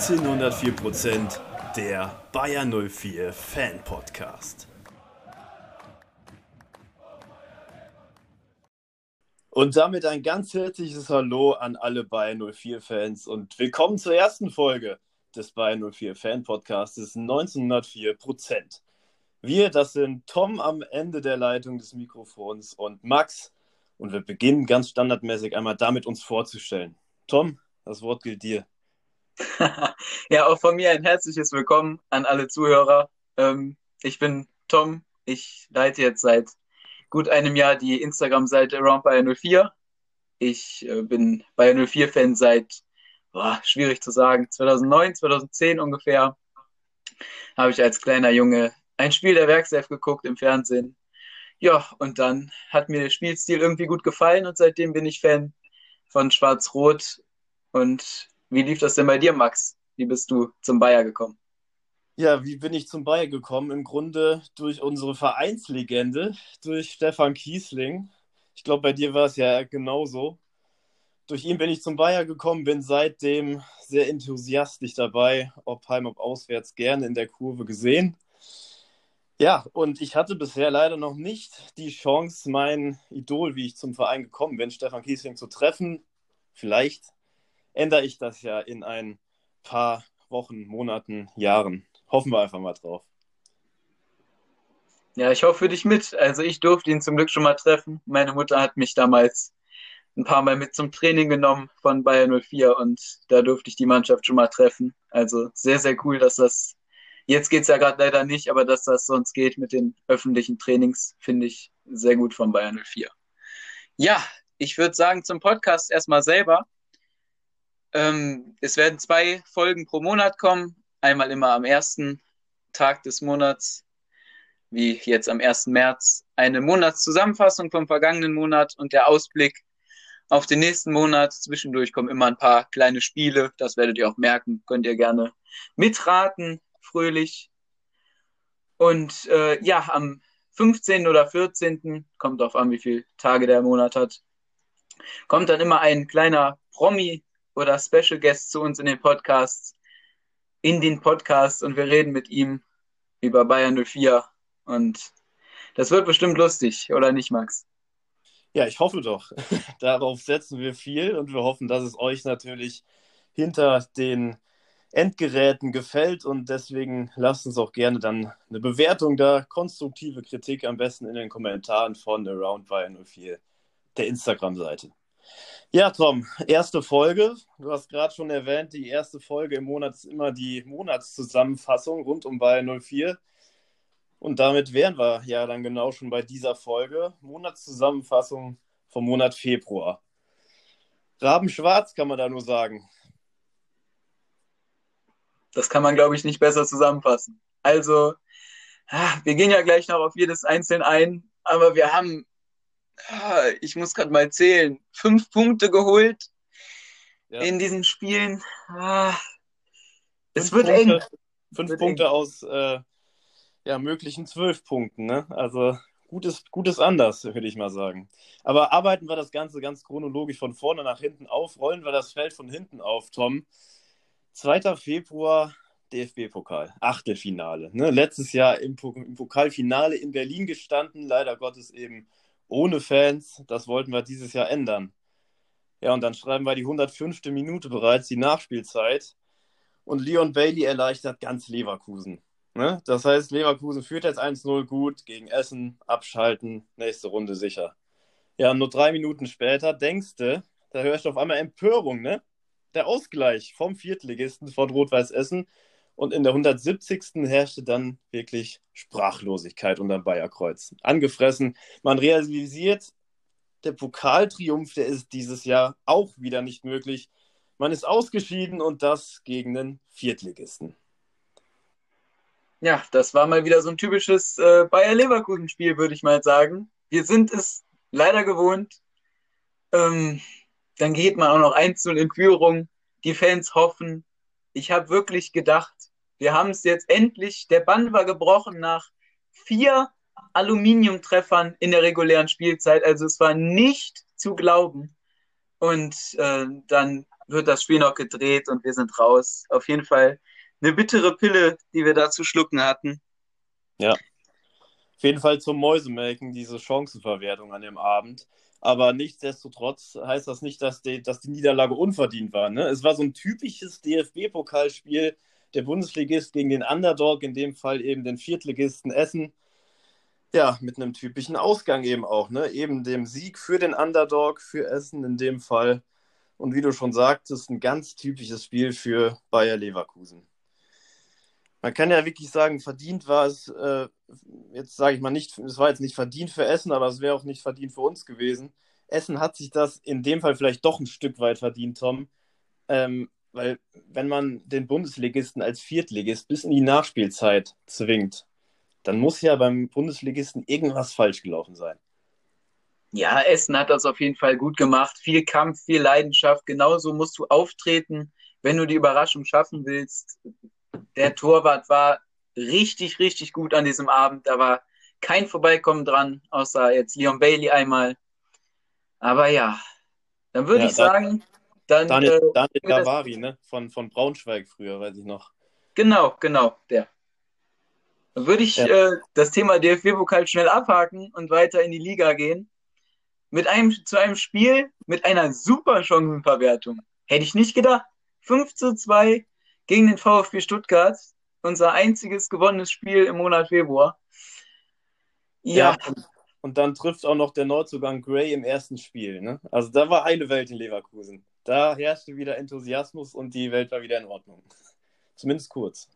1904 Prozent der Bayer 04 Fan Podcast. Und damit ein ganz herzliches Hallo an alle Bayer 04 Fans und willkommen zur ersten Folge des Bayer 04 Fan Podcasts 1904 Prozent. Wir, das sind Tom am Ende der Leitung des Mikrofons und Max. Und wir beginnen ganz standardmäßig einmal damit, uns vorzustellen. Tom, das Wort gilt dir. ja, auch von mir ein herzliches Willkommen an alle Zuhörer. Ähm, ich bin Tom. Ich leite jetzt seit gut einem Jahr die Instagram-Seite Around Bayer 04. Ich äh, bin Bayer 04-Fan seit, boah, schwierig zu sagen, 2009, 2010 ungefähr. Habe ich als kleiner Junge ein Spiel der Werkself geguckt im Fernsehen. Ja, und dann hat mir der Spielstil irgendwie gut gefallen und seitdem bin ich Fan von Schwarz-Rot und wie lief das denn bei dir, Max? Wie bist du zum Bayer gekommen? Ja, wie bin ich zum Bayer gekommen? Im Grunde durch unsere Vereinslegende, durch Stefan Kiesling. Ich glaube, bei dir war es ja genauso. Durch ihn bin ich zum Bayer gekommen, bin seitdem sehr enthusiastisch dabei, ob heim, ob auswärts, gerne in der Kurve gesehen. Ja, und ich hatte bisher leider noch nicht die Chance, mein Idol, wie ich zum Verein gekommen bin, Stefan Kiesling, zu treffen. Vielleicht ändere ich das ja in ein paar Wochen, Monaten, Jahren. Hoffen wir einfach mal drauf. Ja, ich hoffe für dich mit. Also ich durfte ihn zum Glück schon mal treffen. Meine Mutter hat mich damals ein paar Mal mit zum Training genommen von Bayern 04 und da durfte ich die Mannschaft schon mal treffen. Also sehr, sehr cool, dass das, jetzt geht es ja gerade leider nicht, aber dass das sonst geht mit den öffentlichen Trainings, finde ich sehr gut von Bayern 04. Ja, ich würde sagen zum Podcast erstmal selber. Ähm, es werden zwei Folgen pro Monat kommen. Einmal immer am ersten Tag des Monats, wie jetzt am 1. März, eine Monatszusammenfassung vom vergangenen Monat und der Ausblick auf den nächsten Monat. Zwischendurch kommen immer ein paar kleine Spiele. Das werdet ihr auch merken. Könnt ihr gerne mitraten, fröhlich. Und äh, ja, am 15. oder 14. kommt auf an, wie viele Tage der Monat hat, kommt dann immer ein kleiner Promi oder Special Guest zu uns in den Podcasts, in den Podcast und wir reden mit ihm über Bayern 04 und das wird bestimmt lustig, oder nicht, Max? Ja, ich hoffe doch. Darauf setzen wir viel und wir hoffen, dass es euch natürlich hinter den Endgeräten gefällt und deswegen lasst uns auch gerne dann eine Bewertung da, konstruktive Kritik am besten in den Kommentaren von Around Bayern 04, der Instagram-Seite. Ja, Tom, erste Folge. Du hast gerade schon erwähnt, die erste Folge im Monat ist immer die Monatszusammenfassung rund um Bayern 04. Und damit wären wir ja dann genau schon bei dieser Folge. Monatszusammenfassung vom Monat Februar. Rabenschwarz kann man da nur sagen. Das kann man, glaube ich, nicht besser zusammenfassen. Also, ah, wir gehen ja gleich noch auf jedes Einzelne ein, aber wir haben ich muss gerade mal zählen, fünf Punkte geholt ja. in diesen Spielen. Ah, es wird Punkte, eng. Fünf wird Punkte eng. aus äh, ja, möglichen zwölf Punkten. Ne? Also gutes, gutes anders, würde ich mal sagen. Aber arbeiten wir das Ganze ganz chronologisch von vorne nach hinten auf, rollen wir das Feld von hinten auf, Tom. 2. Februar, DFB-Pokal, Achtelfinale. Ne? Letztes Jahr im, im Pokalfinale in Berlin gestanden, leider Gottes eben ohne Fans. Das wollten wir dieses Jahr ändern. Ja, und dann schreiben wir die 105. Minute bereits, die Nachspielzeit. Und Leon Bailey erleichtert ganz Leverkusen. Ne? Das heißt, Leverkusen führt jetzt 1-0 gut gegen Essen, abschalten, nächste Runde sicher. Ja, nur drei Minuten später denkst du, da hörst du auf einmal Empörung, ne? Der Ausgleich vom Viertligisten von Rot-Weiß Essen und in der 170. herrschte dann wirklich Sprachlosigkeit unter Bayerkreuz. Angefressen. Man realisiert, der Pokaltriumph, der ist dieses Jahr auch wieder nicht möglich. Man ist ausgeschieden und das gegen den Viertligisten. Ja, das war mal wieder so ein typisches äh, Bayer-Leverkusen-Spiel, würde ich mal sagen. Wir sind es leider gewohnt. Ähm, dann geht man auch noch einzeln in Führung. Die Fans hoffen. Ich habe wirklich gedacht, wir haben es jetzt endlich, der Bann war gebrochen nach vier Aluminiumtreffern in der regulären Spielzeit. Also es war nicht zu glauben. Und äh, dann wird das Spiel noch gedreht und wir sind raus. Auf jeden Fall eine bittere Pille, die wir da zu schlucken hatten. Ja. Auf jeden Fall zum Mäusemelken, diese Chancenverwertung an dem Abend. Aber nichtsdestotrotz heißt das nicht, dass die, dass die Niederlage unverdient war. Ne? Es war so ein typisches DFB-Pokalspiel, der Bundesligist gegen den Underdog, in dem Fall eben den Viertligisten Essen. Ja, mit einem typischen Ausgang eben auch, ne? Eben dem Sieg für den Underdog, für Essen in dem Fall. Und wie du schon sagtest, ein ganz typisches Spiel für Bayer Leverkusen. Man kann ja wirklich sagen, verdient war es, äh, jetzt sage ich mal nicht, es war jetzt nicht verdient für Essen, aber es wäre auch nicht verdient für uns gewesen. Essen hat sich das in dem Fall vielleicht doch ein Stück weit verdient, Tom. Ähm, weil wenn man den Bundesligisten als Viertligist bis in die Nachspielzeit zwingt, dann muss ja beim Bundesligisten irgendwas falsch gelaufen sein. Ja, Essen hat das auf jeden Fall gut gemacht. Viel Kampf, viel Leidenschaft. Genauso musst du auftreten, wenn du die Überraschung schaffen willst. Der Torwart war richtig, richtig gut an diesem Abend. Da war kein Vorbeikommen dran, außer jetzt Leon Bailey einmal. Aber ja, dann würde ja, ich sagen, dann. Daniel, äh, Daniel Davari, ne? Von, von Braunschweig früher, weiß ich noch. Genau, genau, der. Dann würde ich ja. äh, das Thema DFB-Pokal schnell abhaken und weiter in die Liga gehen. Mit einem, zu einem Spiel mit einer super Chancenverwertung. Hätte ich nicht gedacht. 5 zu 2 gegen den VfB Stuttgart. Unser einziges gewonnenes Spiel im Monat Februar. Ja. ja und dann trifft auch noch der Neuzugang Gray im ersten Spiel. Ne? Also da war heile Welt in Leverkusen. Da herrschte wieder Enthusiasmus und die Welt war wieder in Ordnung. Zumindest kurz.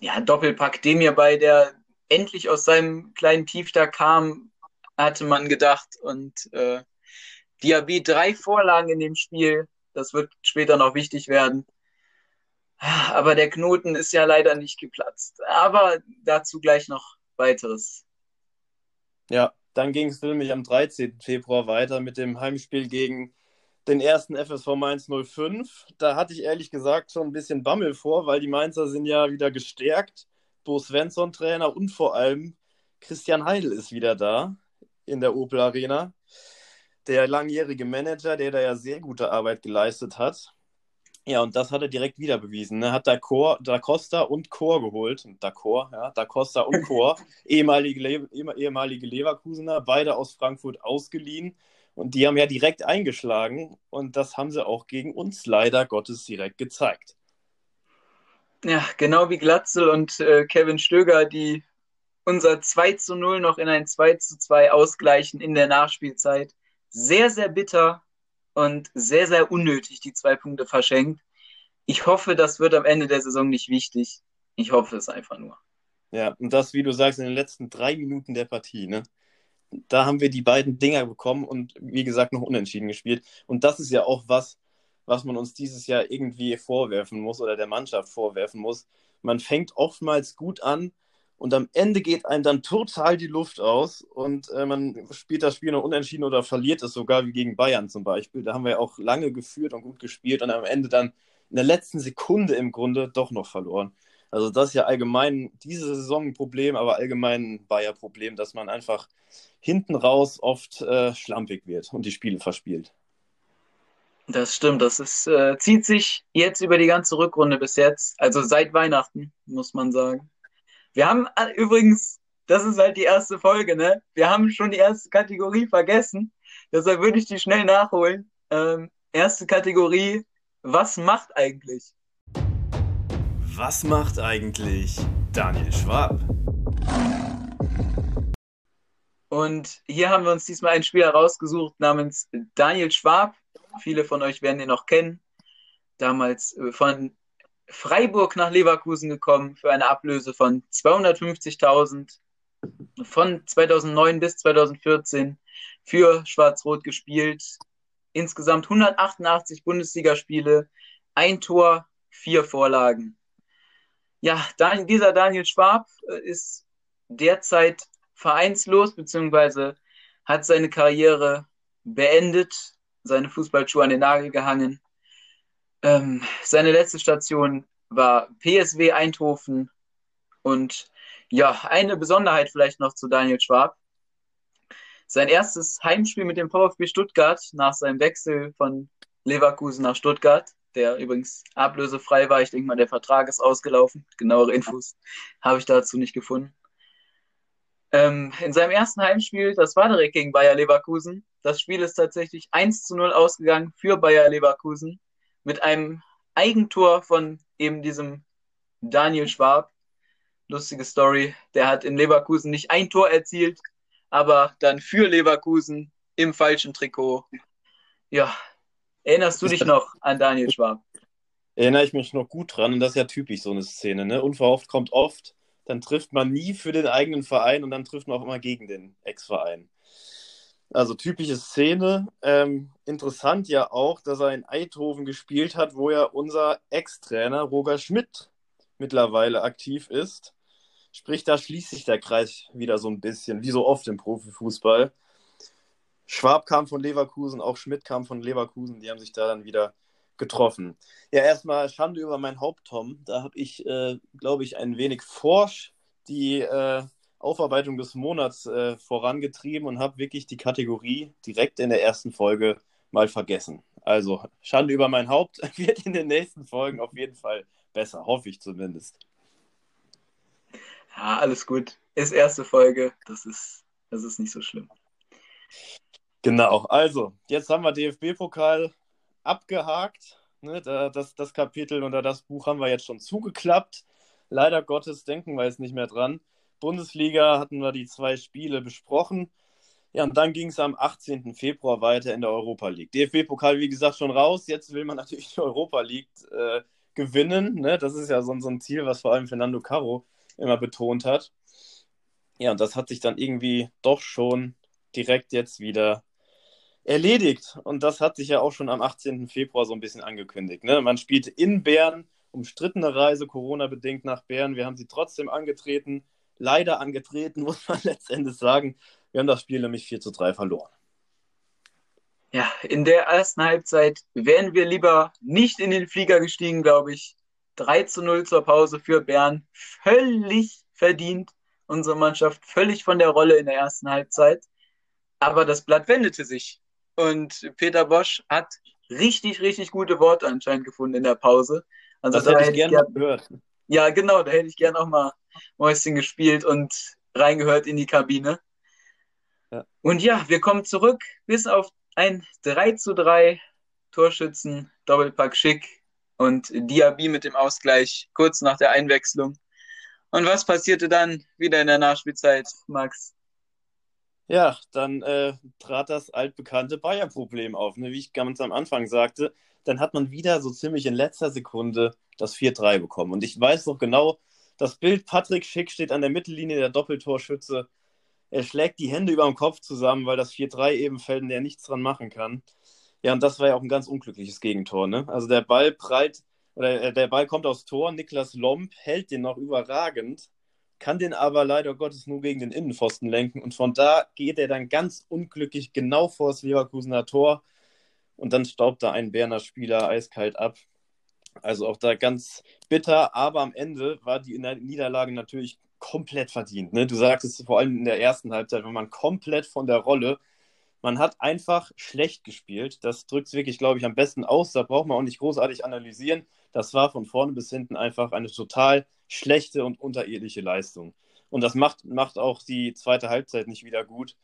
Ja, Doppelpack dem hierbei, der endlich aus seinem kleinen Tief da kam, hatte man gedacht. Und äh, Diaby drei Vorlagen in dem Spiel. Das wird später noch wichtig werden. Aber der Knoten ist ja leider nicht geplatzt. Aber dazu gleich noch weiteres. Ja, dann ging es nämlich am 13. Februar weiter mit dem Heimspiel gegen den ersten FSV Mainz 05. Da hatte ich ehrlich gesagt schon ein bisschen Bammel vor, weil die Mainzer sind ja wieder gestärkt. Bo Svensson Trainer und vor allem Christian Heidel ist wieder da in der Opel Arena. Der langjährige Manager, der da ja sehr gute Arbeit geleistet hat. Ja, und das hat er direkt wieder bewiesen. Er ne? hat da, Chor, da Costa und Chor geholt. Da Chor, ja, da Costa und Chor, ehemalige, Le ehemalige Leverkusener, beide aus Frankfurt ausgeliehen. Und die haben ja direkt eingeschlagen. Und das haben sie auch gegen uns leider Gottes direkt gezeigt. Ja, genau wie Glatzel und äh, Kevin Stöger, die unser 2 zu 0 noch in ein 2 zu 2 ausgleichen in der Nachspielzeit. Sehr, sehr bitter und sehr, sehr unnötig die zwei Punkte verschenkt. Ich hoffe, das wird am Ende der Saison nicht wichtig. Ich hoffe es einfach nur. Ja, und das, wie du sagst, in den letzten drei Minuten der Partie, ne? Da haben wir die beiden Dinger bekommen und wie gesagt noch unentschieden gespielt. Und das ist ja auch was, was man uns dieses Jahr irgendwie vorwerfen muss oder der Mannschaft vorwerfen muss. Man fängt oftmals gut an, und am Ende geht einem dann total die Luft aus und äh, man spielt das Spiel noch unentschieden oder verliert es sogar, wie gegen Bayern zum Beispiel. Da haben wir auch lange geführt und gut gespielt und am Ende dann in der letzten Sekunde im Grunde doch noch verloren. Also das ist ja allgemein diese Saison ein Problem, aber allgemein ein Bayer-Problem, dass man einfach hinten raus oft äh, schlampig wird und die Spiele verspielt. Das stimmt, das ist, äh, zieht sich jetzt über die ganze Rückrunde bis jetzt, also seit Weihnachten, muss man sagen. Wir haben äh, übrigens, das ist halt die erste Folge, ne? Wir haben schon die erste Kategorie vergessen. Deshalb würde ich die schnell nachholen. Ähm, erste Kategorie, was macht eigentlich? Was macht eigentlich Daniel Schwab? Und hier haben wir uns diesmal einen Spieler rausgesucht namens Daniel Schwab. Viele von euch werden ihn noch kennen. Damals äh, von Freiburg nach Leverkusen gekommen für eine Ablöse von 250.000 von 2009 bis 2014 für Schwarz-Rot gespielt. Insgesamt 188 Bundesligaspiele, ein Tor, vier Vorlagen. Ja, dieser Daniel Schwab äh, ist derzeit vereinslos, beziehungsweise hat seine Karriere beendet, seine Fußballschuhe an den Nagel gehangen ähm, seine letzte Station war PSW Eindhoven. Und ja, eine Besonderheit vielleicht noch zu Daniel Schwab. Sein erstes Heimspiel mit dem VfB Stuttgart nach seinem Wechsel von Leverkusen nach Stuttgart, der übrigens ablösefrei war. Ich denke mal, der Vertrag ist ausgelaufen. Genauere Infos habe ich dazu nicht gefunden. Ähm, in seinem ersten Heimspiel, das war direkt gegen Bayer Leverkusen. Das Spiel ist tatsächlich 1 zu 0 ausgegangen für Bayer Leverkusen mit einem Eigentor von eben diesem Daniel Schwab. Lustige Story. Der hat in Leverkusen nicht ein Tor erzielt, aber dann für Leverkusen im falschen Trikot. Ja, erinnerst du dich noch an Daniel Schwab? Erinnere ich mich noch gut dran und das ist ja typisch so eine Szene. Ne? Unverhofft kommt oft, dann trifft man nie für den eigenen Verein und dann trifft man auch immer gegen den Ex-Verein. Also typische Szene. Ähm, interessant ja auch, dass er in Eindhoven gespielt hat, wo ja unser Ex-Trainer Roger Schmidt mittlerweile aktiv ist. Sprich, da schließt sich der Kreis wieder so ein bisschen, wie so oft im Profifußball. Schwab kam von Leverkusen, auch Schmidt kam von Leverkusen, die haben sich da dann wieder getroffen. Ja, erstmal Schande über mein Haupt, Tom. Da habe ich, äh, glaube ich, ein wenig forsch die äh, Aufarbeitung des Monats äh, vorangetrieben und habe wirklich die Kategorie direkt in der ersten Folge mal vergessen. Also Schande über mein Haupt wird in den nächsten Folgen auf jeden Fall besser, hoffe ich zumindest. Ja, alles gut. Ist erste Folge, das ist, das ist nicht so schlimm. Genau, also jetzt haben wir DFB-Pokal abgehakt. Ne? Das, das Kapitel oder das Buch haben wir jetzt schon zugeklappt. Leider Gottes denken wir jetzt nicht mehr dran. Bundesliga hatten wir die zwei Spiele besprochen. Ja, und dann ging es am 18. Februar weiter in der Europa League. DFB-Pokal, wie gesagt, schon raus. Jetzt will man natürlich die Europa League äh, gewinnen. Ne? Das ist ja so, so ein Ziel, was vor allem Fernando Caro immer betont hat. Ja, und das hat sich dann irgendwie doch schon direkt jetzt wieder erledigt. Und das hat sich ja auch schon am 18. Februar so ein bisschen angekündigt. Ne? Man spielte in Bern, umstrittene Reise, Corona-bedingt nach Bern. Wir haben sie trotzdem angetreten, leider angetreten, muss man letztendlich sagen. Wir haben das Spiel nämlich 4 zu 3 verloren. Ja, in der ersten Halbzeit wären wir lieber nicht in den Flieger gestiegen, glaube ich. 3 zu 0 zur Pause für Bern. Völlig verdient. Unsere Mannschaft völlig von der Rolle in der ersten Halbzeit. Aber das Blatt wendete sich. Und Peter Bosch hat richtig, richtig gute Worte anscheinend gefunden in der Pause. Also das da hätte ich gerne gern, gehört. Ja, genau, da hätte ich gerne auch mal Mäuschen gespielt und reingehört in die Kabine. Ja. Und ja, wir kommen zurück bis auf ein 3 zu 3 Torschützen, Doppelpack Schick und Diaby mit dem Ausgleich kurz nach der Einwechslung. Und was passierte dann wieder in der Nachspielzeit, Max? Ja, dann äh, trat das altbekannte Bayer-Problem auf. Ne? Wie ich ganz am Anfang sagte, dann hat man wieder so ziemlich in letzter Sekunde das 4-3 bekommen. Und ich weiß noch genau, das Bild, Patrick Schick steht an der Mittellinie der Doppeltorschütze. Er schlägt die Hände über dem Kopf zusammen, weil das 4-3 eben fällt und er nichts dran machen kann. Ja, und das war ja auch ein ganz unglückliches Gegentor. Ne? Also der Ball breit, oder äh, der Ball kommt aufs Tor, Niklas Lomp hält den noch überragend kann den aber leider Gottes nur gegen den Innenpfosten lenken. Und von da geht er dann ganz unglücklich genau vor das Leverkusener Tor. Und dann staubt da ein Berner Spieler eiskalt ab. Also auch da ganz bitter, aber am Ende war die Niederlage natürlich komplett verdient. Ne? Du sagst es vor allem in der ersten Halbzeit, wenn man komplett von der Rolle. Man hat einfach schlecht gespielt. Das drückt es wirklich, glaube ich, am besten aus. Da braucht man auch nicht großartig analysieren. Das war von vorne bis hinten einfach eine total schlechte und unterirdische Leistung. Und das macht, macht auch die zweite Halbzeit nicht wieder gut,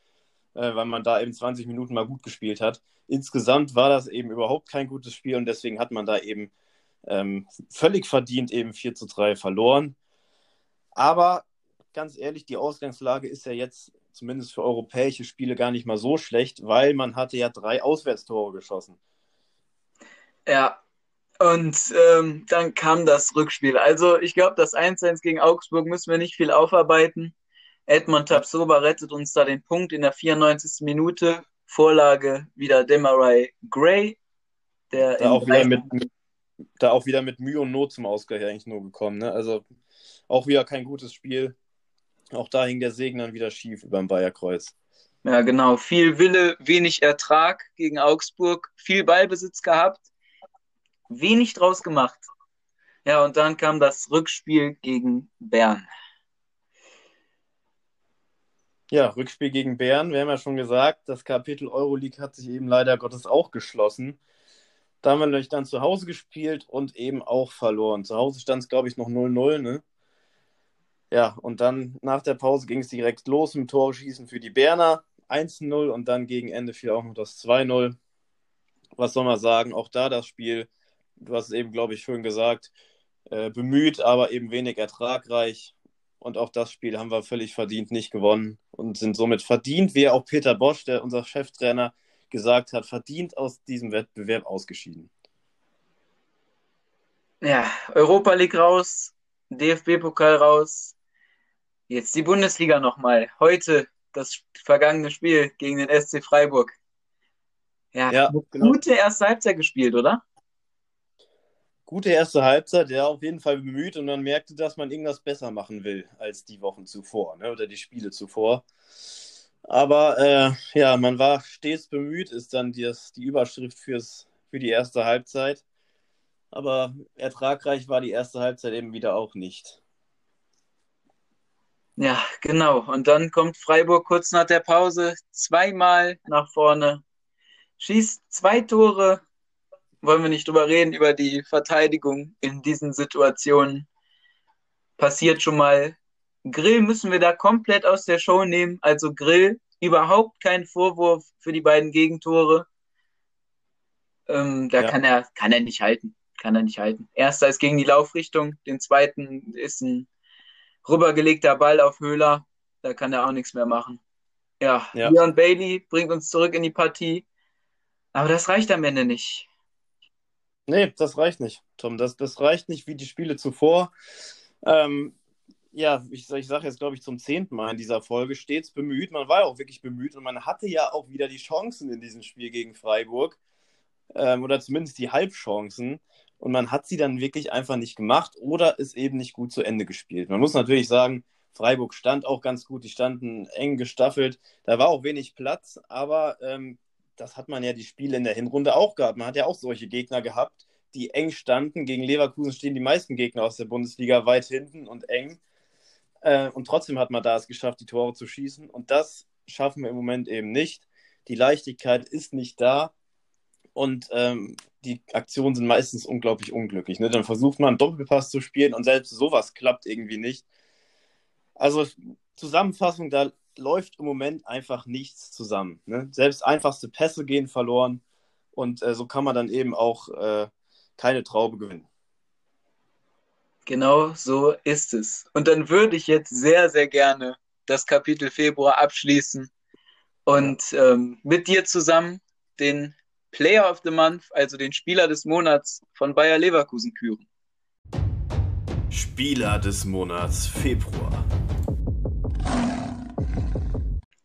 äh, weil man da eben 20 Minuten mal gut gespielt hat. Insgesamt war das eben überhaupt kein gutes Spiel und deswegen hat man da eben ähm, völlig verdient eben 4 zu 3 verloren. Aber ganz ehrlich, die Ausgangslage ist ja jetzt zumindest für europäische Spiele gar nicht mal so schlecht, weil man hatte ja drei Auswärtstore geschossen. Ja, und ähm, dann kam das Rückspiel. Also ich glaube, das 1-1 gegen Augsburg müssen wir nicht viel aufarbeiten. Edmond Tapsoba rettet uns da den Punkt in der 94. Minute. Vorlage wieder Demarai Gray. Der da, auch wieder mit, da auch wieder mit Mühe und Not zum Ausgleich eigentlich nur gekommen. Ne? Also auch wieder kein gutes Spiel. Auch da hing der Segen dann wieder schief über dem Bayerkreuz. Ja, genau. Viel Wille, wenig Ertrag gegen Augsburg. Viel Ballbesitz gehabt wenig draus gemacht. Ja, und dann kam das Rückspiel gegen Bern. Ja, Rückspiel gegen Bern. Wir haben ja schon gesagt, das Kapitel Euroleague hat sich eben leider Gottes auch geschlossen. Da haben wir nämlich dann zu Hause gespielt und eben auch verloren. Zu Hause stand es, glaube ich, noch 0-0, ne? Ja, und dann nach der Pause ging es direkt los mit Torschießen für die Berner. 1-0 und dann gegen Ende fiel auch noch das 2-0. Was soll man sagen? Auch da das Spiel, du hast es eben, glaube ich, schön gesagt, äh, bemüht, aber eben wenig ertragreich. Und auch das Spiel haben wir völlig verdient nicht gewonnen und sind somit verdient, wie auch Peter Bosch, der unser Cheftrainer, gesagt hat, verdient aus diesem Wettbewerb ausgeschieden. Ja, Europa League raus, DFB-Pokal raus. Jetzt die Bundesliga nochmal. Heute das vergangene Spiel gegen den SC Freiburg. Ja, ja genau. gute erste Halbzeit gespielt, oder? Gute erste Halbzeit, ja, auf jeden Fall bemüht und man merkte, dass man irgendwas besser machen will als die Wochen zuvor ne, oder die Spiele zuvor. Aber äh, ja, man war stets bemüht, ist dann die, die Überschrift fürs, für die erste Halbzeit. Aber ertragreich war die erste Halbzeit eben wieder auch nicht. Ja, genau. Und dann kommt Freiburg kurz nach der Pause zweimal nach vorne, schießt zwei Tore. Wollen wir nicht drüber reden, über die Verteidigung in diesen Situationen. Passiert schon mal Grill müssen wir da komplett aus der Show nehmen. Also Grill, überhaupt kein Vorwurf für die beiden Gegentore. Ähm, da ja. kann er, kann er nicht halten. Kann er nicht halten. Erster ist gegen die Laufrichtung, den zweiten ist ein rübergelegter Ball auf Höhler. Da kann er auch nichts mehr machen. Ja, ja. Leon Bailey bringt uns zurück in die Partie. Aber das reicht am Ende nicht. Nee, das reicht nicht, Tom. Das, das reicht nicht wie die Spiele zuvor. Ähm, ja, ich, ich sage jetzt, glaube ich, zum zehnten Mal in dieser Folge, stets bemüht. Man war auch wirklich bemüht und man hatte ja auch wieder die Chancen in diesem Spiel gegen Freiburg. Ähm, oder zumindest die Halbchancen. Und man hat sie dann wirklich einfach nicht gemacht oder ist eben nicht gut zu Ende gespielt. Man muss natürlich sagen, Freiburg stand auch ganz gut, die standen eng gestaffelt. Da war auch wenig Platz, aber ähm, das hat man ja die Spiele in der Hinrunde auch gehabt. Man hat ja auch solche Gegner gehabt, die eng standen. Gegen Leverkusen stehen die meisten Gegner aus der Bundesliga weit hinten und eng. Äh, und trotzdem hat man da es geschafft, die Tore zu schießen. Und das schaffen wir im Moment eben nicht. Die Leichtigkeit ist nicht da. Und ähm, die Aktionen sind meistens unglaublich unglücklich. Ne? Dann versucht man einen Doppelpass zu spielen und selbst sowas klappt irgendwie nicht. Also Zusammenfassung, da läuft im Moment einfach nichts zusammen. Ne? Selbst einfachste Pässe gehen verloren und äh, so kann man dann eben auch äh, keine Traube gewinnen. Genau so ist es. Und dann würde ich jetzt sehr, sehr gerne das Kapitel Februar abschließen und ähm, mit dir zusammen den Player of the Month, also den Spieler des Monats von Bayer Leverkusen küren. Spieler des Monats Februar.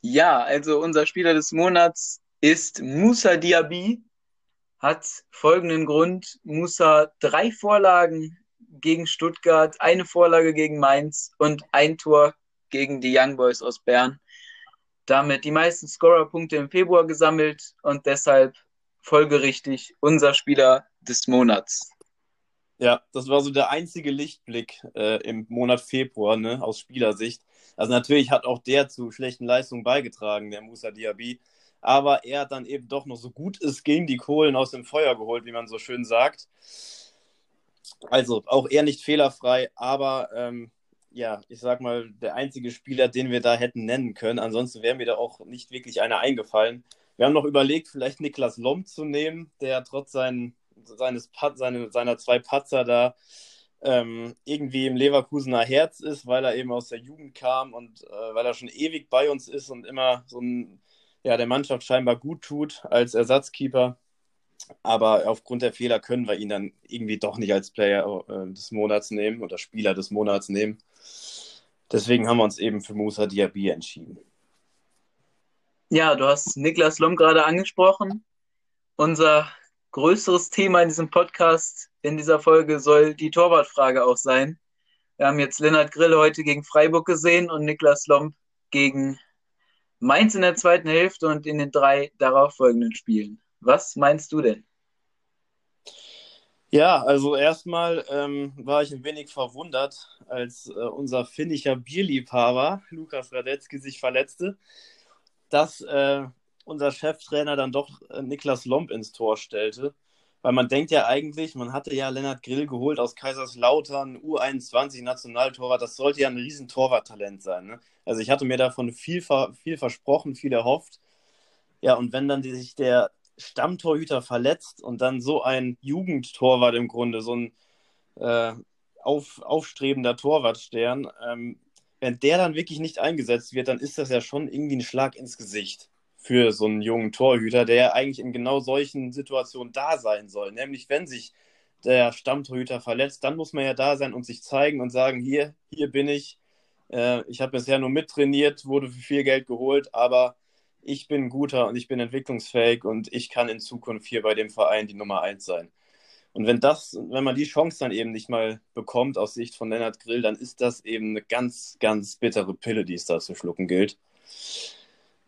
Ja, also unser Spieler des Monats ist Musa Diaby. Hat folgenden Grund. Musa drei Vorlagen gegen Stuttgart, eine Vorlage gegen Mainz und ein Tor gegen die Young Boys aus Bern. Damit die meisten Scorerpunkte im Februar gesammelt und deshalb folgerichtig unser Spieler des Monats. Ja, das war so der einzige Lichtblick äh, im Monat Februar ne, aus Spielersicht. Also natürlich hat auch der zu schlechten Leistungen beigetragen, der Musa Diaby. Aber er hat dann eben doch noch so gut es ging die Kohlen aus dem Feuer geholt, wie man so schön sagt. Also auch er nicht fehlerfrei, aber ähm, ja, ich sag mal, der einzige Spieler, den wir da hätten nennen können. Ansonsten wäre mir da auch nicht wirklich einer eingefallen. Wir haben noch überlegt, vielleicht Niklas Lomb zu nehmen, der trotz seinen, seines seine, seiner zwei Patzer da ähm, irgendwie im Leverkusener Herz ist, weil er eben aus der Jugend kam und äh, weil er schon ewig bei uns ist und immer so ein, ja, der Mannschaft scheinbar gut tut als Ersatzkeeper. Aber aufgrund der Fehler können wir ihn dann irgendwie doch nicht als Player äh, des Monats nehmen oder Spieler des Monats nehmen. Deswegen haben wir uns eben für Musa Diaby entschieden. Ja, du hast Niklas Lom gerade angesprochen. Unser größeres Thema in diesem Podcast, in dieser Folge, soll die Torwartfrage auch sein. Wir haben jetzt Lennart Grill heute gegen Freiburg gesehen und Niklas Lomb gegen Mainz in der zweiten Hälfte und in den drei darauffolgenden Spielen. Was meinst du denn? Ja, also erstmal ähm, war ich ein wenig verwundert, als äh, unser finnischer Bierliebhaber Lukas Radetzky sich verletzte, dass äh, unser Cheftrainer dann doch äh, Niklas Lomb ins Tor stellte, Weil man denkt ja eigentlich, man hatte ja Lennart Grill geholt aus Kaiserslautern, U21 Nationaltorwart, das sollte ja ein riesen Torwarttalent sein. Ne? Also ich hatte mir davon viel, viel versprochen, viel erhofft. Ja, und wenn dann sich der Stammtorhüter verletzt und dann so ein Jugendtorwart im Grunde, so ein äh, auf, aufstrebender Torwartstern, ähm, wenn der dann wirklich nicht eingesetzt wird, dann ist das ja schon irgendwie ein Schlag ins Gesicht für so einen jungen Torhüter, der ja eigentlich in genau solchen Situationen da sein soll. Nämlich, wenn sich der Stammtorhüter verletzt, dann muss man ja da sein und sich zeigen und sagen, hier, hier bin ich. Äh, ich habe bisher nur mittrainiert, wurde für viel Geld geholt, aber ich bin guter und ich bin entwicklungsfähig und ich kann in Zukunft hier bei dem Verein die Nummer eins sein. Und wenn das, wenn man die Chance dann eben nicht mal bekommt aus Sicht von Lennart Grill, dann ist das eben eine ganz, ganz bittere Pille, die es da zu schlucken gilt.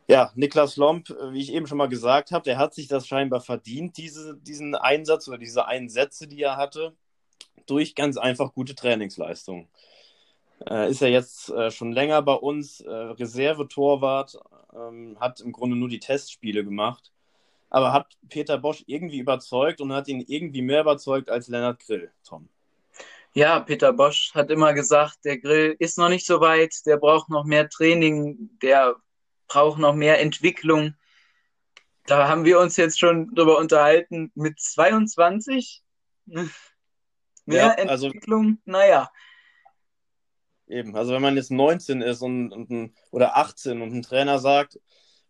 Ja, Niklas Lomp, wie ich eben schon mal gesagt habe, der hat sich das scheinbar verdient, diese, diesen Einsatz oder diese Einsätze, die er hatte, durch ganz einfach gute Trainingsleistungen. Äh, ist er jetzt äh, schon länger bei uns, äh, Reservetorwart, ähm, hat im Grunde nur die Testspiele gemacht aber hat Peter Bosch irgendwie überzeugt und hat ihn irgendwie mehr überzeugt als Lennart Grill, Tom? Ja, Peter Bosch hat immer gesagt, der Grill ist noch nicht so weit, der braucht noch mehr Training, der braucht noch mehr Entwicklung. Da haben wir uns jetzt schon drüber unterhalten. Mit 22? mehr ja, also, Entwicklung? Naja. Eben, also wenn man jetzt 19 ist und, und oder 18 und ein Trainer sagt,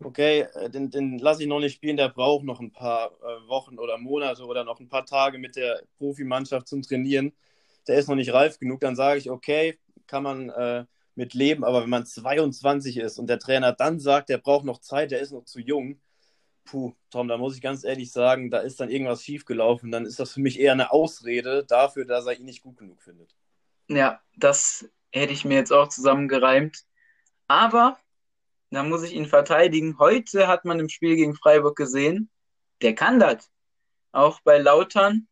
okay, äh, den, den lasse ich noch nicht spielen, der braucht noch ein paar äh, Wochen oder Monate oder noch ein paar Tage mit der Profimannschaft zum Trainieren. Der ist noch nicht reif genug, dann sage ich, okay, kann man äh, mit leben, aber wenn man 22 ist und der Trainer dann sagt, der braucht noch Zeit, der ist noch zu jung, puh, Tom, da muss ich ganz ehrlich sagen, da ist dann irgendwas schiefgelaufen, dann ist das für mich eher eine Ausrede dafür, dass er ihn nicht gut genug findet. Ja, das hätte ich mir jetzt auch zusammengereimt. Aber da muss ich ihn verteidigen. Heute hat man im Spiel gegen Freiburg gesehen, der kann das. Auch bei Lautern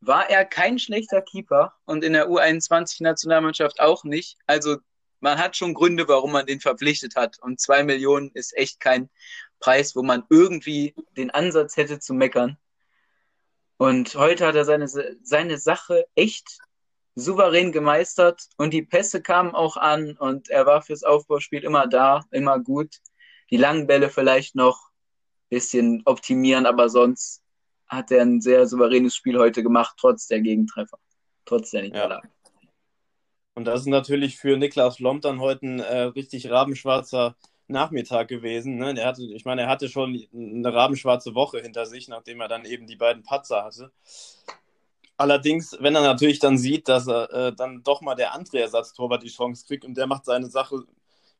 war er kein schlechter Keeper und in der U21-Nationalmannschaft auch nicht. Also man hat schon Gründe, warum man den verpflichtet hat. Und zwei Millionen ist echt kein Preis, wo man irgendwie den Ansatz hätte zu meckern. Und heute hat er seine, seine Sache echt souverän gemeistert und die Pässe kamen auch an und er war fürs Aufbauspiel immer da, immer gut. Die langen Bälle vielleicht noch ein bisschen optimieren, aber sonst hat er ein sehr souveränes Spiel heute gemacht, trotz der Gegentreffer, trotz der Niederlage. Ja. Und das ist natürlich für Niklas Lomb dann heute ein äh, richtig rabenschwarzer Nachmittag gewesen. Ne? Der hatte, ich meine, er hatte schon eine rabenschwarze Woche hinter sich, nachdem er dann eben die beiden Patzer hatte. Allerdings, wenn er natürlich dann sieht, dass er äh, dann doch mal der andere Ersatztorwart die Chance kriegt und der macht seine Sache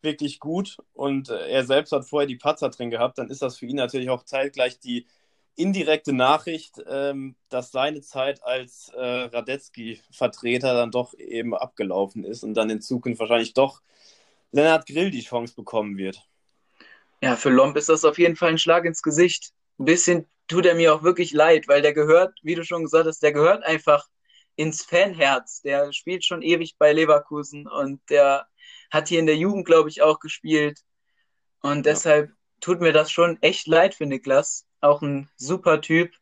wirklich gut und äh, er selbst hat vorher die Patzer drin gehabt, dann ist das für ihn natürlich auch zeitgleich die indirekte Nachricht, ähm, dass seine Zeit als äh, Radetzky-Vertreter dann doch eben abgelaufen ist und dann in Zukunft wahrscheinlich doch Lennart Grill die Chance bekommen wird. Ja, für Lomb ist das auf jeden Fall ein Schlag ins Gesicht. Ein bisschen tut er mir auch wirklich leid, weil der gehört, wie du schon gesagt hast, der gehört einfach ins Fanherz. Der spielt schon ewig bei Leverkusen und der hat hier in der Jugend, glaube ich, auch gespielt. Und ja. deshalb tut mir das schon echt leid für Niklas. Auch ein super Typ.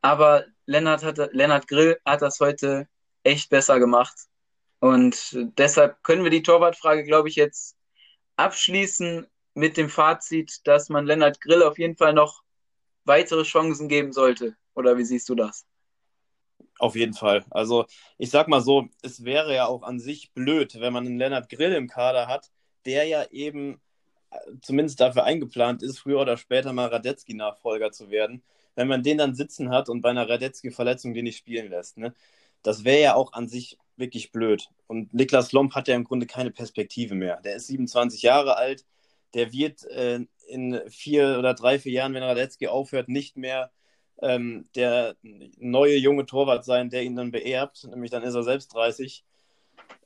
Aber Lennart, hatte, Lennart Grill hat das heute echt besser gemacht. Und deshalb können wir die Torwartfrage, glaube ich, jetzt abschließen mit dem Fazit, dass man Lennart Grill auf jeden Fall noch weitere Chancen geben sollte. Oder wie siehst du das? Auf jeden Fall. Also ich sag mal so, es wäre ja auch an sich blöd, wenn man einen Lennart Grill im Kader hat, der ja eben zumindest dafür eingeplant ist, früher oder später mal Radetzky-Nachfolger zu werden. Wenn man den dann sitzen hat und bei einer Radetzky-Verletzung den nicht spielen lässt, ne? das wäre ja auch an sich wirklich blöd. Und Niklas Lomp hat ja im Grunde keine Perspektive mehr. Der ist 27 Jahre alt, der wird äh, in vier oder drei, vier Jahren, wenn Radetzky aufhört, nicht mehr ähm, der neue junge Torwart sein, der ihn dann beerbt, nämlich dann ist er selbst 30.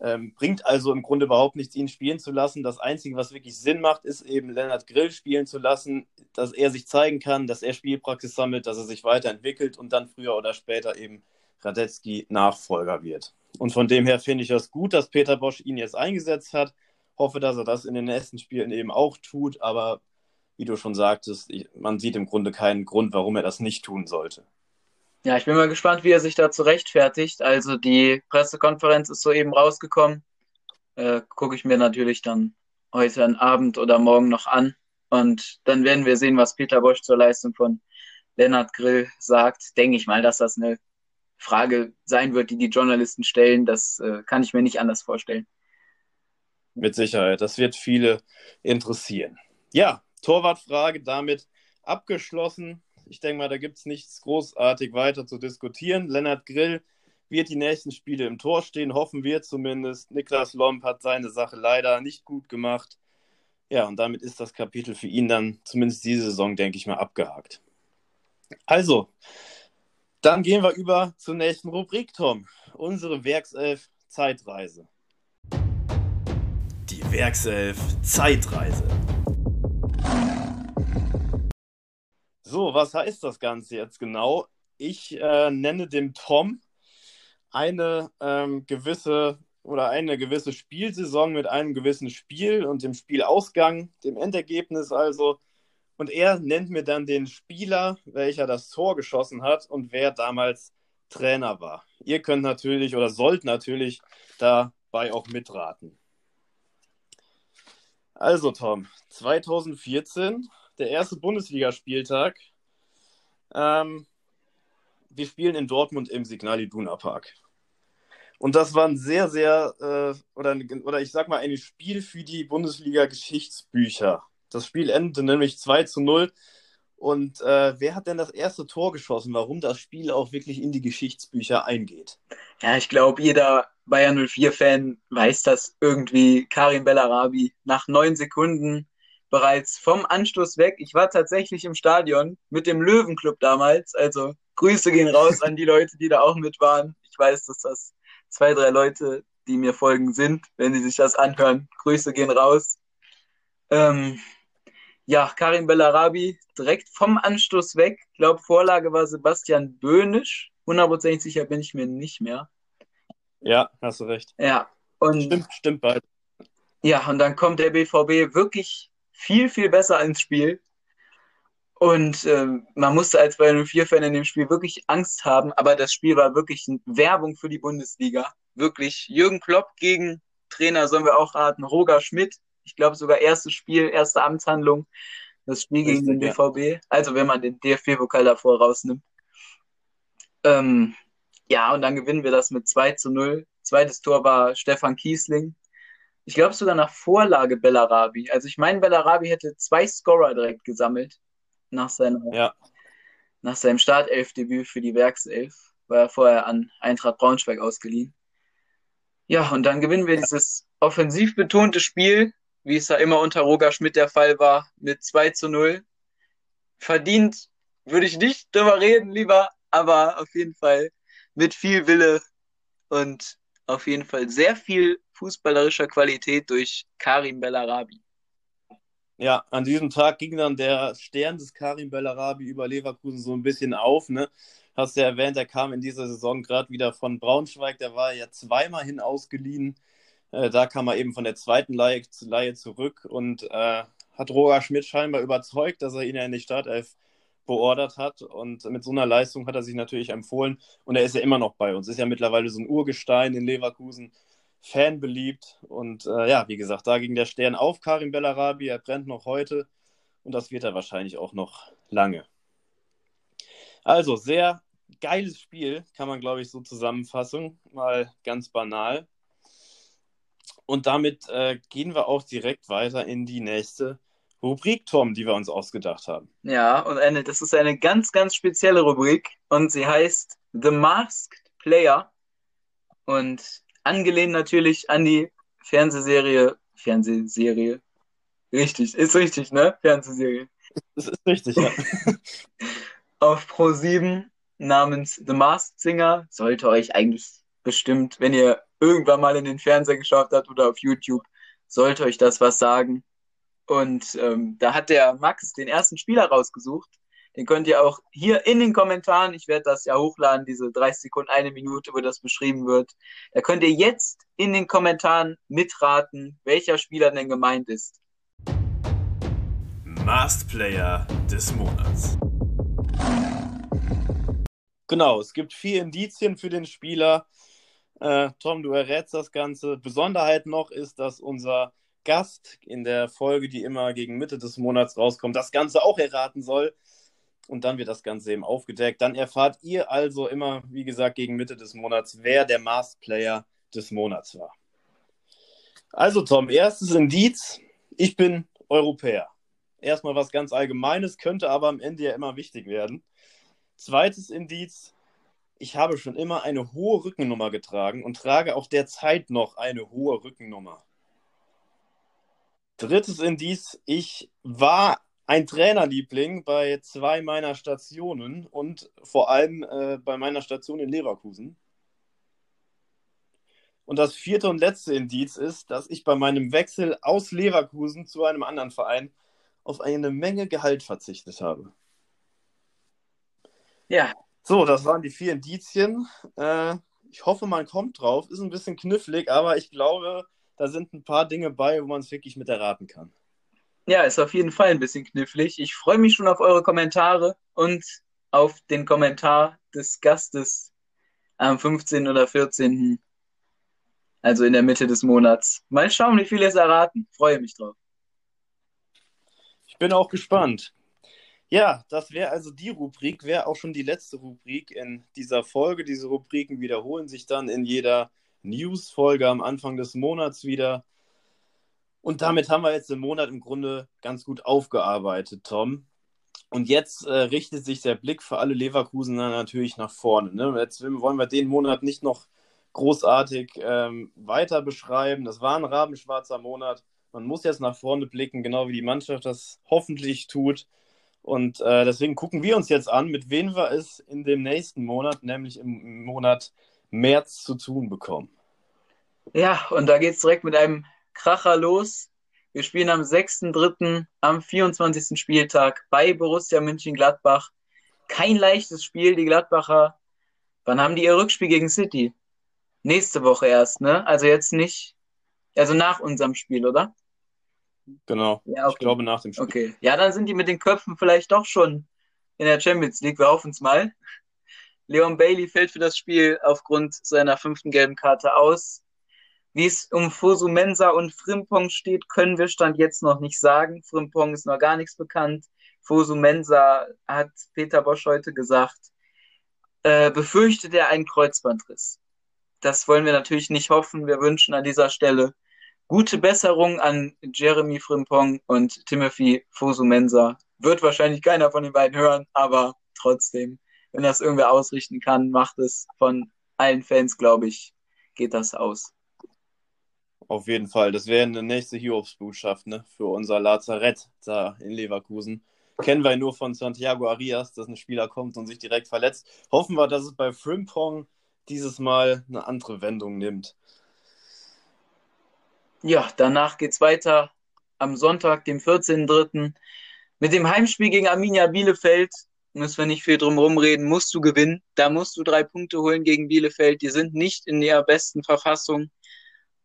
Ähm, bringt also im Grunde überhaupt nichts, ihn spielen zu lassen. Das Einzige, was wirklich Sinn macht, ist eben Lennart Grill spielen zu lassen, dass er sich zeigen kann, dass er Spielpraxis sammelt, dass er sich weiterentwickelt und dann früher oder später eben Radetzky Nachfolger wird. Und von dem her finde ich das gut, dass Peter Bosch ihn jetzt eingesetzt hat. Hoffe, dass er das in den nächsten Spielen eben auch tut, aber wie du schon sagtest, man sieht im Grunde keinen Grund, warum er das nicht tun sollte. Ja, ich bin mal gespannt, wie er sich dazu rechtfertigt. Also die Pressekonferenz ist soeben rausgekommen. Äh, Gucke ich mir natürlich dann heute Abend oder morgen noch an. Und dann werden wir sehen, was Peter Bosch zur Leistung von Lennart Grill sagt. Denke ich mal, dass das eine Frage sein wird, die die Journalisten stellen. Das äh, kann ich mir nicht anders vorstellen. Mit Sicherheit. Das wird viele interessieren. Ja, Torwartfrage damit abgeschlossen. Ich denke mal, da gibt es nichts großartig weiter zu diskutieren. Lennart Grill wird die nächsten Spiele im Tor stehen, hoffen wir zumindest. Niklas Lomp hat seine Sache leider nicht gut gemacht. Ja, und damit ist das Kapitel für ihn dann zumindest diese Saison, denke ich mal, abgehakt. Also, dann gehen wir über zur nächsten Rubrik, Tom. Unsere Werkself Zeitreise. Die Werkself Zeitreise. So, was heißt das Ganze jetzt genau? Ich äh, nenne dem Tom eine ähm, gewisse oder eine gewisse Spielsaison mit einem gewissen Spiel und dem Spielausgang, dem Endergebnis also. Und er nennt mir dann den Spieler, welcher das Tor geschossen hat und wer damals Trainer war. Ihr könnt natürlich oder sollt natürlich dabei auch mitraten. Also Tom, 2014 der erste Bundesligaspieltag. Ähm, wir spielen in Dortmund im Signal Iduna Park. Und das war ein sehr, sehr, äh, oder, oder ich sag mal, ein Spiel für die Bundesliga-Geschichtsbücher. Das Spiel endete nämlich 2 zu 0. Und äh, wer hat denn das erste Tor geschossen, warum das Spiel auch wirklich in die Geschichtsbücher eingeht? Ja, ich glaube, jeder Bayern 04-Fan weiß das irgendwie. Karim Bellarabi nach neun Sekunden bereits vom Anstoß weg. Ich war tatsächlich im Stadion mit dem Löwenclub damals. Also Grüße gehen raus an die Leute, die da auch mit waren. Ich weiß, dass das zwei, drei Leute, die mir folgen, sind, wenn sie sich das anhören. Grüße gehen raus. Ähm, ja, Karim Bellarabi direkt vom Anstoß weg. Ich glaube, Vorlage war Sebastian Böhnisch. Hundertprozentig sicher bin ich mir nicht mehr. Ja, hast du recht. Ja. Und, stimmt, stimmt bald. Ja, und dann kommt der BVB wirklich viel, viel besser ins Spiel. Und ähm, man musste als Bayern 04-Fan in dem Spiel wirklich Angst haben, aber das Spiel war wirklich eine Werbung für die Bundesliga. Wirklich. Jürgen Klopp gegen Trainer, sollen wir auch raten, Roger Schmidt. Ich glaube sogar erstes Spiel, erste Amtshandlung. Das Spiel gegen den BVB. Ja. Also wenn man den DFB-Pokal davor rausnimmt. Ähm, ja, und dann gewinnen wir das mit 2 zu 0. Zweites Tor war Stefan Kiesling ich glaube sogar nach Vorlage Bellarabi. Also ich meine, Bellarabi hätte zwei Scorer direkt gesammelt nach, seiner, ja. nach seinem Startelfdebüt für die Werkself. War er vorher an Eintracht Braunschweig ausgeliehen. Ja, und dann gewinnen wir dieses offensiv betonte Spiel, wie es ja immer unter Roger Schmidt der Fall war, mit 2 zu 0. Verdient würde ich nicht drüber reden, lieber, aber auf jeden Fall mit viel Wille und auf jeden Fall sehr viel fußballerischer Qualität durch Karim Bellarabi. Ja, an diesem Tag ging dann der Stern des Karim Bellarabi über Leverkusen so ein bisschen auf. Ne? Hast du ja erwähnt, er kam in dieser Saison gerade wieder von Braunschweig. Der war ja zweimal hin ausgeliehen. Äh, da kam er eben von der zweiten Leihe, Leihe zurück und äh, hat Roger Schmidt scheinbar überzeugt, dass er ihn ja in die Startelf beordert hat. Und mit so einer Leistung hat er sich natürlich empfohlen. Und er ist ja immer noch bei uns. Ist ja mittlerweile so ein Urgestein in Leverkusen. Fan beliebt. Und äh, ja, wie gesagt, da ging der Stern auf Karim Bellarabi. Er brennt noch heute und das wird er wahrscheinlich auch noch lange. Also, sehr geiles Spiel, kann man, glaube ich, so zusammenfassen. Mal ganz banal. Und damit äh, gehen wir auch direkt weiter in die nächste Rubrik, Tom, die wir uns ausgedacht haben. Ja, und eine, das ist eine ganz, ganz spezielle Rubrik und sie heißt The Masked Player. Und angelehnt natürlich an die Fernsehserie, Fernsehserie, richtig, ist richtig, ne? Fernsehserie. Das ist richtig, ja. Auf Pro 7 namens The Masked Singer sollte euch eigentlich bestimmt, wenn ihr irgendwann mal in den Fernseher geschaut habt oder auf YouTube, sollte euch das was sagen. Und ähm, da hat der Max den ersten Spieler rausgesucht den könnt ihr auch hier in den Kommentaren, ich werde das ja hochladen, diese 30 Sekunden, eine Minute, wo das beschrieben wird. Da könnt ihr jetzt in den Kommentaren mitraten, welcher Spieler denn gemeint ist. Masked Player des Monats. Genau, es gibt vier Indizien für den Spieler. Äh, Tom, du errätst das Ganze. Besonderheit noch ist, dass unser Gast in der Folge, die immer gegen Mitte des Monats rauskommt, das Ganze auch erraten soll. Und dann wird das Ganze eben aufgedeckt. Dann erfahrt ihr also immer, wie gesagt, gegen Mitte des Monats, wer der Masked Player des Monats war. Also, Tom, erstes Indiz: Ich bin Europäer. Erstmal was ganz Allgemeines, könnte aber am Ende ja immer wichtig werden. Zweites Indiz: Ich habe schon immer eine hohe Rückennummer getragen und trage auch derzeit noch eine hohe Rückennummer. Drittes Indiz: Ich war ein Trainerliebling bei zwei meiner Stationen und vor allem äh, bei meiner Station in Leverkusen. Und das vierte und letzte Indiz ist, dass ich bei meinem Wechsel aus Leverkusen zu einem anderen Verein auf eine Menge Gehalt verzichtet habe. Ja. So, das waren die vier Indizien. Äh, ich hoffe, man kommt drauf. Ist ein bisschen knifflig, aber ich glaube, da sind ein paar Dinge bei, wo man es wirklich mit erraten kann. Ja, ist auf jeden Fall ein bisschen knifflig. Ich freue mich schon auf eure Kommentare und auf den Kommentar des Gastes am 15. oder 14. Also in der Mitte des Monats. Mal schauen, wie viele es erraten. Freue mich drauf. Ich bin auch gespannt. Ja, das wäre also die Rubrik, wäre auch schon die letzte Rubrik in dieser Folge. Diese Rubriken wiederholen sich dann in jeder News-Folge am Anfang des Monats wieder. Und damit haben wir jetzt den Monat im Grunde ganz gut aufgearbeitet, Tom. Und jetzt äh, richtet sich der Blick für alle Leverkusener natürlich nach vorne. Ne? Jetzt wollen wir den Monat nicht noch großartig ähm, weiter beschreiben. Das war ein rabenschwarzer Monat. Man muss jetzt nach vorne blicken, genau wie die Mannschaft das hoffentlich tut. Und äh, deswegen gucken wir uns jetzt an, mit wem wir es in dem nächsten Monat, nämlich im Monat März, zu tun bekommen. Ja, und da geht es direkt mit einem Kracher los. Wir spielen am 6.3. am 24. Spieltag bei Borussia München-Gladbach. Kein leichtes Spiel. Die Gladbacher, wann haben die ihr Rückspiel gegen City? Nächste Woche erst, ne? Also jetzt nicht, also nach unserem Spiel, oder? Genau. Ja, okay. Ich glaube nach dem Spiel. Okay. Ja, dann sind die mit den Köpfen vielleicht doch schon in der Champions League. Wir hoffen es mal. Leon Bailey fällt für das Spiel aufgrund seiner fünften gelben Karte aus. Wie es um Fosu Mensa und Frimpong steht, können wir Stand jetzt noch nicht sagen. Frimpong ist noch gar nichts bekannt. Fosu Mensa hat Peter Bosch heute gesagt, äh, befürchtet er einen Kreuzbandriss. Das wollen wir natürlich nicht hoffen. Wir wünschen an dieser Stelle gute Besserung an Jeremy Frimpong und Timothy Fosu Mensa. Wird wahrscheinlich keiner von den beiden hören, aber trotzdem, wenn das irgendwer ausrichten kann, macht es von allen Fans, glaube ich, geht das aus. Auf jeden Fall. Das wäre eine nächste Hiobsbotschaft ne? für unser Lazarett da in Leverkusen. Kennen wir nur von Santiago Arias, dass ein Spieler kommt und sich direkt verletzt. Hoffen wir, dass es bei Frimpong dieses Mal eine andere Wendung nimmt. Ja, danach geht es weiter am Sonntag, dem 14.03. Mit dem Heimspiel gegen Arminia Bielefeld müssen wir nicht viel drum reden, musst du gewinnen. Da musst du drei Punkte holen gegen Bielefeld. Die sind nicht in ihrer besten Verfassung.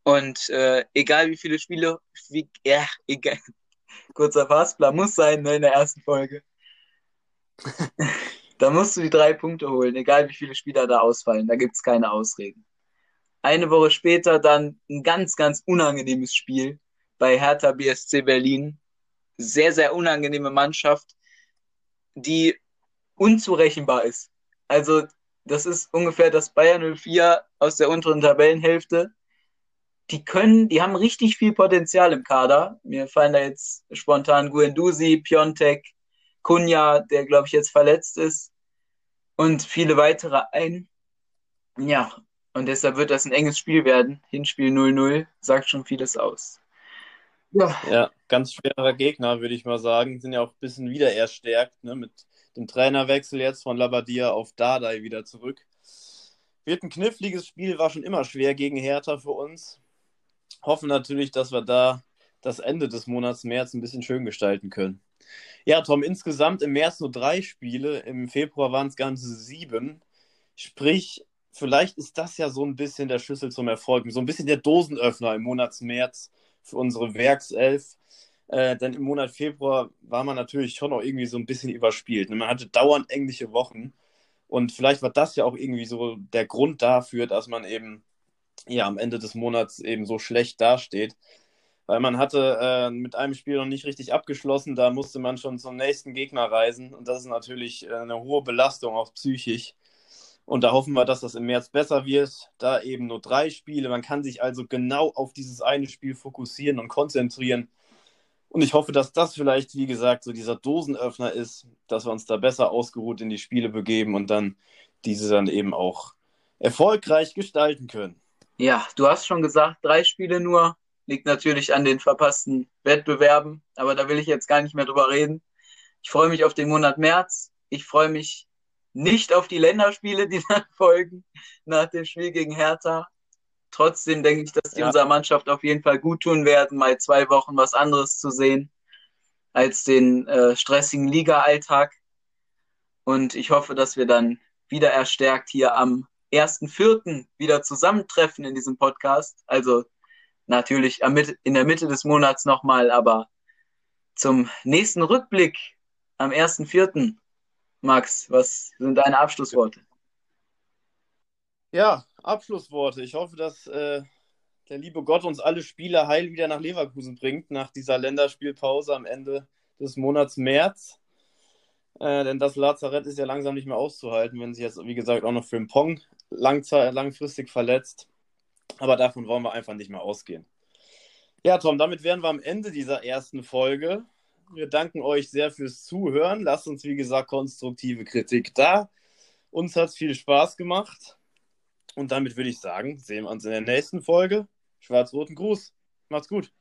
Und äh, egal wie viele Spiele, wie, ja, egal. Kurzer Fastplan muss sein ne, in der ersten Folge. da musst du die drei Punkte holen, egal wie viele Spieler da ausfallen. Da gibt es keine Ausreden. Eine Woche später dann ein ganz, ganz unangenehmes Spiel bei Hertha BSC Berlin. Sehr, sehr unangenehme Mannschaft, die unzurechenbar ist. Also, das ist ungefähr das Bayern 04 aus der unteren Tabellenhälfte die können, die haben richtig viel Potenzial im Kader. Mir fallen da jetzt spontan Guendouzi, Piontek, Kunja, der glaube ich jetzt verletzt ist und viele weitere ein. Ja, und deshalb wird das ein enges Spiel werden. Hinspiel 0-0 sagt schon vieles aus. Ja. ja, ganz schwerer Gegner, würde ich mal sagen. Sind ja auch ein bisschen wieder erstärkt, ne? mit dem Trainerwechsel jetzt von Labadia auf Dardai wieder zurück. Wird ein kniffliges Spiel, war schon immer schwer gegen Hertha für uns hoffen natürlich, dass wir da das Ende des Monats März ein bisschen schön gestalten können. Ja, Tom, insgesamt im März nur drei Spiele, im Februar waren es ganze sieben. Sprich, vielleicht ist das ja so ein bisschen der Schlüssel zum Erfolg, so ein bisschen der Dosenöffner im Monat März für unsere Werkself. Äh, denn im Monat Februar war man natürlich schon auch irgendwie so ein bisschen überspielt. Ne? Man hatte dauernd englische Wochen Und vielleicht war das ja auch irgendwie so der Grund dafür, dass man eben ja am Ende des Monats eben so schlecht dasteht. Weil man hatte äh, mit einem Spiel noch nicht richtig abgeschlossen, da musste man schon zum nächsten Gegner reisen. Und das ist natürlich äh, eine hohe Belastung, auch psychisch. Und da hoffen wir, dass das im März besser wird. Da eben nur drei Spiele. Man kann sich also genau auf dieses eine Spiel fokussieren und konzentrieren. Und ich hoffe, dass das vielleicht, wie gesagt, so dieser Dosenöffner ist, dass wir uns da besser ausgeruht in die Spiele begeben und dann diese dann eben auch erfolgreich gestalten können. Ja, du hast schon gesagt, drei Spiele nur. Liegt natürlich an den verpassten Wettbewerben, aber da will ich jetzt gar nicht mehr drüber reden. Ich freue mich auf den Monat März. Ich freue mich nicht auf die Länderspiele, die dann folgen nach dem Spiel gegen Hertha. Trotzdem denke ich, dass die ja. unserer Mannschaft auf jeden Fall gut tun werden, mal zwei Wochen was anderes zu sehen als den äh, stressigen Liga-Alltag. Und ich hoffe, dass wir dann wieder erstärkt hier am 1.4. wieder zusammentreffen in diesem Podcast. Also natürlich in der Mitte des Monats nochmal, aber zum nächsten Rückblick am 1.4. Max, was sind deine Abschlussworte? Ja, Abschlussworte. Ich hoffe, dass äh, der liebe Gott uns alle Spieler heil wieder nach Leverkusen bringt, nach dieser Länderspielpause am Ende des Monats März. Äh, denn das Lazarett ist ja langsam nicht mehr auszuhalten, wenn sich jetzt, wie gesagt, auch noch für den Pong langfristig verletzt. Aber davon wollen wir einfach nicht mehr ausgehen. Ja, Tom, damit wären wir am Ende dieser ersten Folge. Wir danken euch sehr fürs Zuhören. Lasst uns, wie gesagt, konstruktive Kritik da. Uns hat es viel Spaß gemacht. Und damit würde ich sagen, sehen wir uns in der nächsten Folge. Schwarz-roten Gruß. Macht's gut.